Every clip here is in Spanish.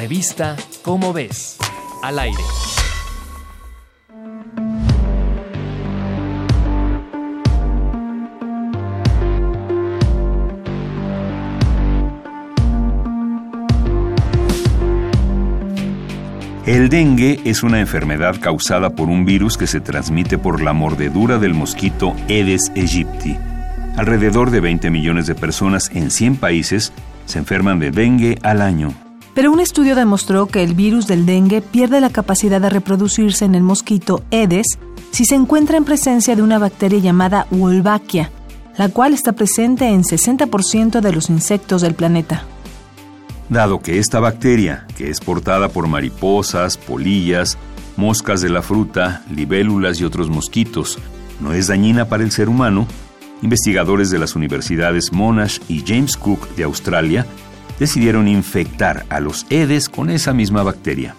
Revista Cómo ves, al aire. El dengue es una enfermedad causada por un virus que se transmite por la mordedura del mosquito Aedes aegypti. Alrededor de 20 millones de personas en 100 países se enferman de dengue al año. Pero un estudio demostró que el virus del dengue pierde la capacidad de reproducirse en el mosquito Aedes si se encuentra en presencia de una bacteria llamada Wolbachia, la cual está presente en 60% de los insectos del planeta. Dado que esta bacteria, que es portada por mariposas, polillas, moscas de la fruta, libélulas y otros mosquitos, no es dañina para el ser humano, investigadores de las universidades Monash y James Cook de Australia decidieron infectar a los Edes con esa misma bacteria.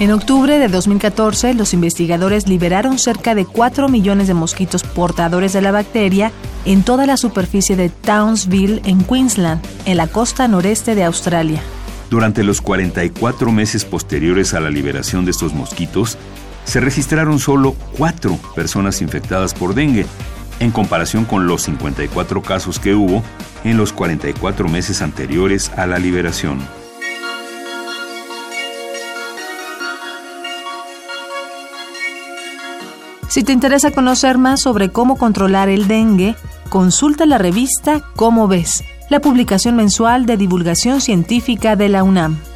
En octubre de 2014, los investigadores liberaron cerca de 4 millones de mosquitos portadores de la bacteria en toda la superficie de Townsville, en Queensland, en la costa noreste de Australia. Durante los 44 meses posteriores a la liberación de estos mosquitos, se registraron solo 4 personas infectadas por dengue, en comparación con los 54 casos que hubo en los 44 meses anteriores a la liberación. Si te interesa conocer más sobre cómo controlar el dengue, consulta la revista Cómo ves, la publicación mensual de divulgación científica de la UNAM.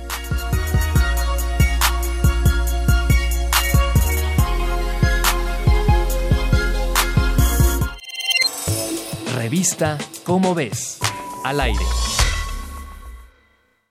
Revista Cómo ves, al aire.